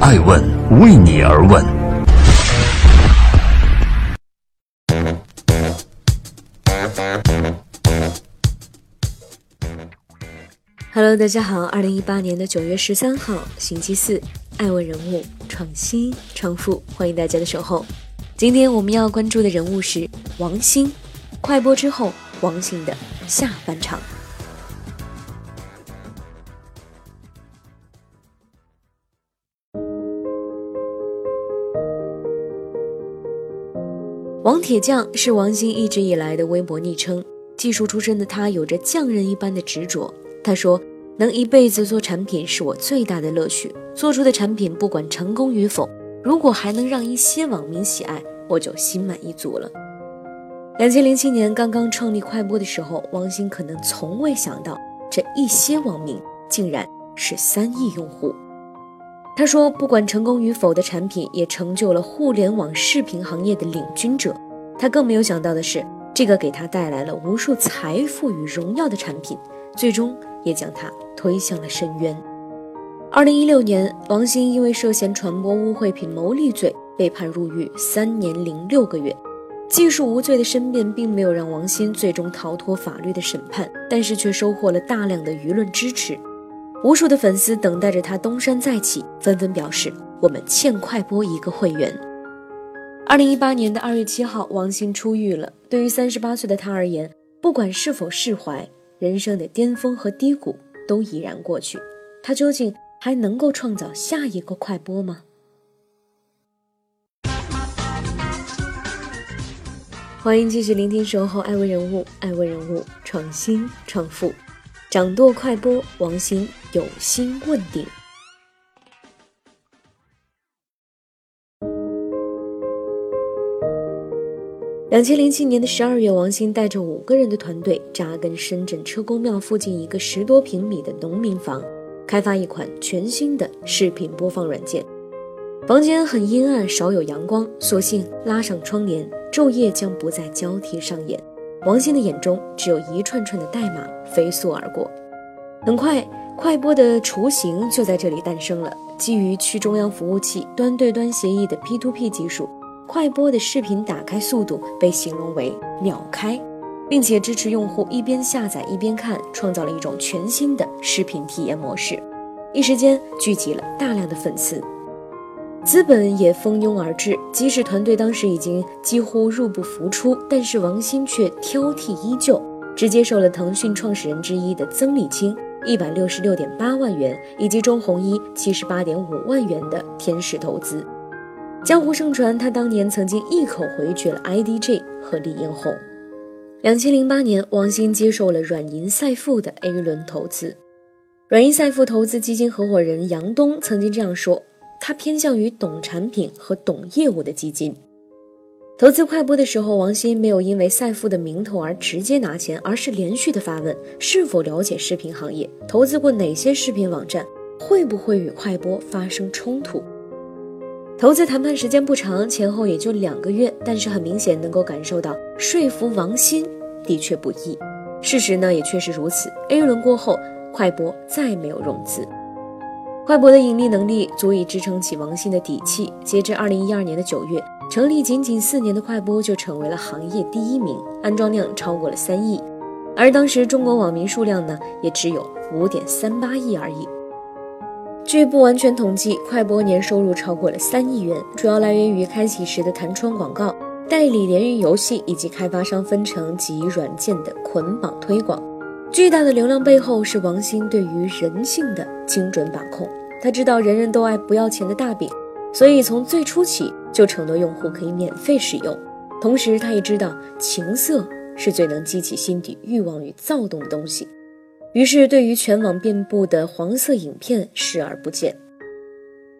爱问为你而问。Hello，大家好，二零一八年的九月十三号，星期四，爱问人物创新创富，欢迎大家的守候。今天我们要关注的人物是王兴，快播之后，王兴的下半场。王铁匠是王兴一直以来的微博昵称。技术出身的他有着匠人一般的执着。他说：“能一辈子做产品是我最大的乐趣。做出的产品不管成功与否，如果还能让一些网民喜爱，我就心满意足了。”两千零七年刚刚创立快播的时候，王兴可能从未想到，这一些网民竟然是三亿用户。他说：“不管成功与否的产品，也成就了互联网视频行业的领军者。他更没有想到的是，这个给他带来了无数财富与荣耀的产品，最终也将他推向了深渊。”二零一六年，王兴因为涉嫌传播污秽品牟利罪被判入狱三年零六个月。技术无罪的申辩并没有让王鑫最终逃脱法律的审判，但是却收获了大量的舆论支持。无数的粉丝等待着他东山再起，纷纷表示：“我们欠快播一个会员。”二零一八年的二月七号，王兴出狱了。对于三十八岁的他而言，不管是否释怀，人生的巅峰和低谷都已然过去。他究竟还能够创造下一个快播吗？欢迎继续聆听《守候爱问人物》，爱问人物创新创富。掌舵快播，王兴有心问鼎。两千零七年的十二月，王兴带着五个人的团队扎根深圳车公庙附近一个十多平米的农民房，开发一款全新的视频播放软件。房间很阴暗，少有阳光，索性拉上窗帘，昼夜将不再交替上演。王兴的眼中只有一串串的代码飞速而过。很快，快播的雏形就在这里诞生了。基于去中央服务器端对端协议的 P2P 技术，快播的视频打开速度被形容为“秒开”，并且支持用户一边下载一边看，创造了一种全新的视频体验模式。一时间聚集了大量的粉丝。资本也蜂拥而至，即使团队当时已经几乎入不敷出，但是王鑫却挑剔依旧，只接受了腾讯创始人之一的曾理清一百六十六点八万元以及周鸿祎七十八点五万元的天使投资。江湖盛传，他当年曾经一口回绝了 IDG 和李彦宏。两千零八年，王兴接受了软银赛富的 A 轮投资。软银赛富投资基金合伙人杨东曾经这样说。他偏向于懂产品和懂业务的基金。投资快播的时候，王鑫没有因为赛富的名头而直接拿钱，而是连续的发问：是否了解视频行业？投资过哪些视频网站？会不会与快播发生冲突？投资谈判时间不长，前后也就两个月，但是很明显能够感受到说服王鑫的确不易。事实呢也确实如此。A 轮过后，快播再没有融资。快播的盈利能力足以支撑起王兴的底气。截至二零一二年的九月，成立仅仅四年的快播就成为了行业第一名，安装量超过了三亿，而当时中国网民数量呢，也只有五点三八亿而已。据不完全统计，快播年收入超过了三亿元，主要来源于开启时的弹窗广告、代理联运游戏以及开发商分成及软件的捆绑推广。巨大的流量背后是王兴对于人性的精准把控。他知道人人都爱不要钱的大饼，所以从最初起就承诺用户可以免费使用。同时，他也知道情色是最能激起心底欲望与躁动的东西，于是对于全网遍布的黄色影片视而不见。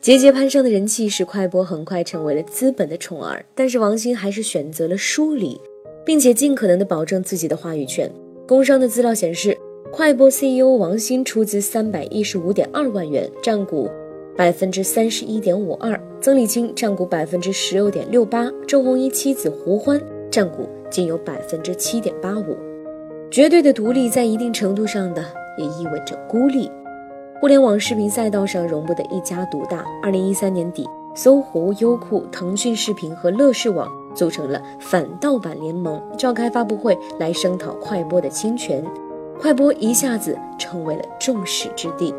节节攀升的人气使快播很快成为了资本的宠儿，但是王兴还是选择了疏离，并且尽可能的保证自己的话语权。工商的资料显示，快播 CEO 王兴出资三百一十五点二万元，占股百分之三十一点五二；曾理清占股百分之十六点六八；周鸿祎妻子胡欢占股仅有百分之七点八五。绝对的独立在一定程度上的也意味着孤立。互联网视频赛道上容不得一家独大。二零一三年底，搜狐、优酷、腾讯视频和乐视网组成了反盗版联盟，召开发布会来声讨快播的侵权。快播一下子成为了众矢之的。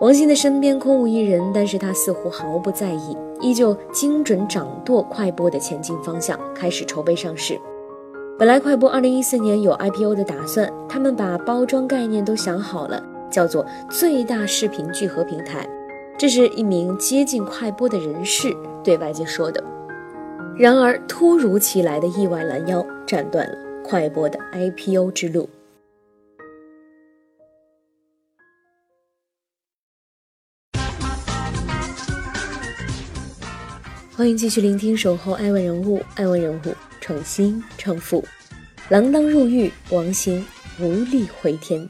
王兴的身边空无一人，但是他似乎毫不在意，依旧精准掌舵快播的前进方向，开始筹备上市。本来快播二零一四年有 IPO 的打算，他们把包装概念都想好了，叫做最大视频聚合平台。这是一名接近快播的人士对外界说的。然而，突如其来的意外拦腰，斩断了快播的 IPO 之路。欢迎继续聆听《守候爱问人物》，爱问人物创新创富，锒铛入狱，王鑫无力回天。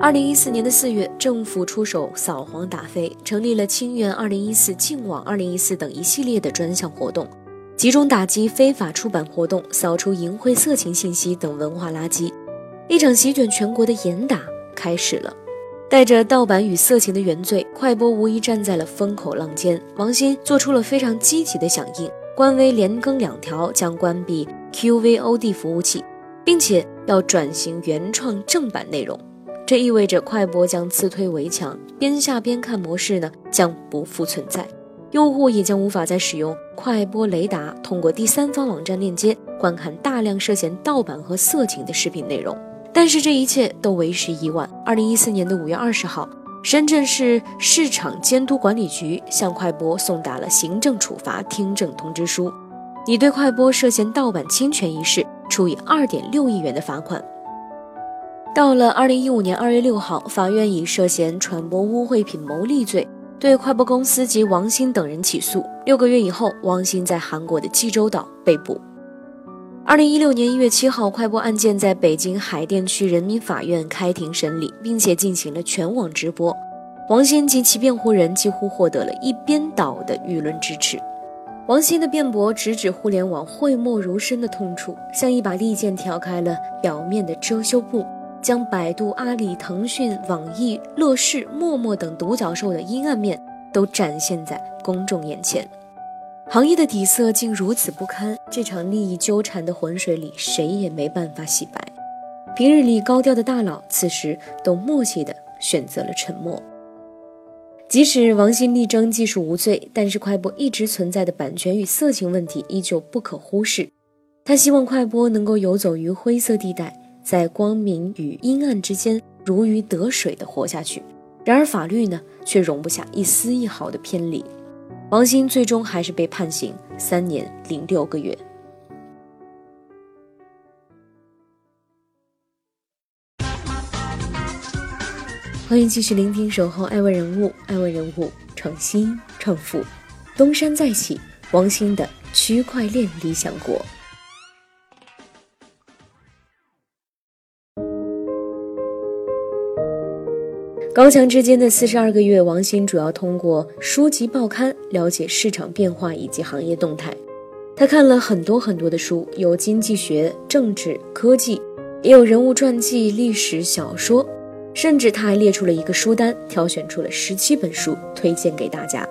二零一四年的四月，政府出手扫黄打非，成立了“清源二零一四”“净网二零一四”等一系列的专项活动，集中打击非法出版活动，扫除淫秽色情信息等文化垃圾。一场席卷全国的严打开始了。带着盗版与色情的原罪，快播无疑站在了风口浪尖。王鑫做出了非常积极的响应，官微连更两条，将关闭 QVOD 服务器，并且要转型原创正版内容。这意味着快播将自推围墙，边下边看模式呢将不复存在，用户也将无法再使用快播雷达，通过第三方网站链接观看大量涉嫌盗版和色情的视频内容。但是这一切都为时已晚。二零一四年的五月二十号，深圳市市场监督管理局向快播送达了行政处罚听证通知书，拟对快播涉嫌盗版侵权一事处以二点六亿元的罚款。到了二零一五年二月六号，法院以涉嫌传播污秽品牟利罪对快播公司及王鑫等人起诉。六个月以后，王鑫在韩国的济州岛被捕。二零一六年一月七号，快播案件在北京海淀区人民法院开庭审理，并且进行了全网直播。王鑫及其辩护人几乎获得了一边倒的舆论支持。王鑫的辩驳直指互联网讳莫如深的痛处，像一把利剑挑开了表面的遮羞布，将百度、阿里、腾讯、网易、乐视、陌陌等独角兽的阴暗面都展现在公众眼前。行业的底色竟如此不堪，这场利益纠缠的浑水里，谁也没办法洗白。平日里高调的大佬，此时都默契地选择了沉默。即使王鑫力争技术无罪，但是快播一直存在的版权与色情问题依旧不可忽视。他希望快播能够游走于灰色地带，在光明与阴暗之间如鱼得水地活下去。然而法律呢，却容不下一丝一毫的偏离。王鑫最终还是被判刑三年零六个月。欢迎继续聆听《守候爱问人物》，爱问人物创新创富，东山再起，王鑫的区块链理想国。高墙之间的四十二个月，王鑫主要通过书籍报刊了解市场变化以及行业动态。他看了很多很多的书，有经济学、政治、科技，也有人物传记、历史小说，甚至他还列出了一个书单，挑选出了十七本书推荐给大家。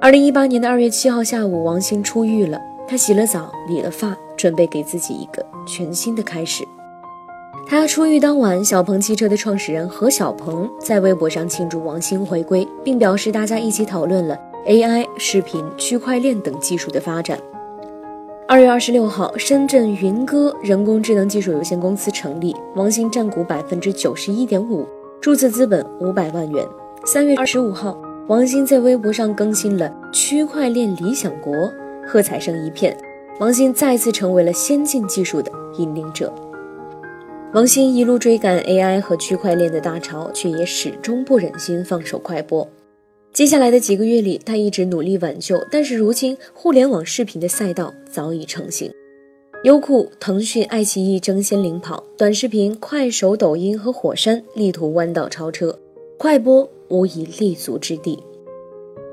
二零一八年的二月七号下午，王鑫出狱了。他洗了澡，理了发，准备给自己一个全新的开始。他出狱当晚，小鹏汽车的创始人何小鹏在微博上庆祝王兴回归，并表示大家一起讨论了 AI、视频、区块链等技术的发展。二月二十六号，深圳云歌人工智能技术有限公司成立，王兴占股百分之九十一点五，注册资本五百万元。三月二十五号，王鑫在微博上更新了“区块链理想国”，喝彩声一片，王鑫再次成为了先进技术的引领者。王鑫一路追赶 AI 和区块链的大潮，却也始终不忍心放手快播。接下来的几个月里，他一直努力挽救，但是如今互联网视频的赛道早已成型，优酷、腾讯、爱奇艺争先领跑，短视频快手、抖音和火山力图弯道超车，快播无以立足之地。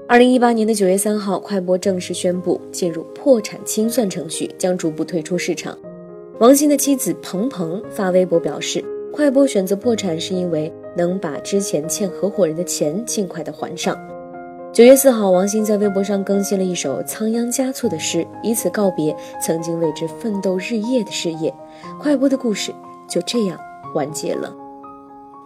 二零一八年的九月三号，快播正式宣布进入破产清算程序，将逐步退出市场。王鑫的妻子彭彭发微博表示，快播选择破产是因为能把之前欠合伙人的钱尽快的还上。九月四号，王鑫在微博上更新了一首仓央嘉措的诗，以此告别曾经为之奋斗日夜的事业。快播的故事就这样完结了。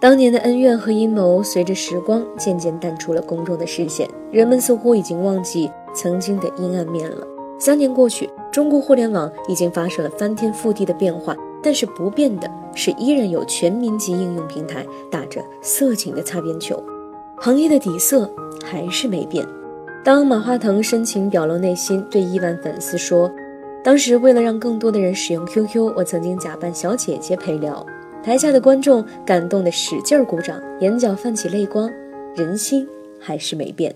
当年的恩怨和阴谋，随着时光渐渐淡出了公众的视线，人们似乎已经忘记曾经的阴暗面了。三年过去，中国互联网已经发生了翻天覆地的变化，但是不变的是，依然有全民级应用平台打着色情的擦边球。行业的底色还是没变。当马化腾深情表露内心，对亿万粉丝说：“当时为了让更多的人使用 QQ，我曾经假扮小姐姐陪聊。”台下的观众感动的使劲鼓掌，眼角泛起泪光。人心还是没变。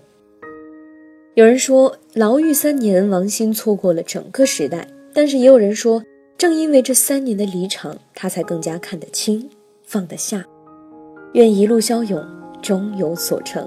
有人说，牢狱三年，王兴错过了整个时代。但是也有人说，正因为这三年的离场，他才更加看得清，放得下。愿一路骁勇。终有所成。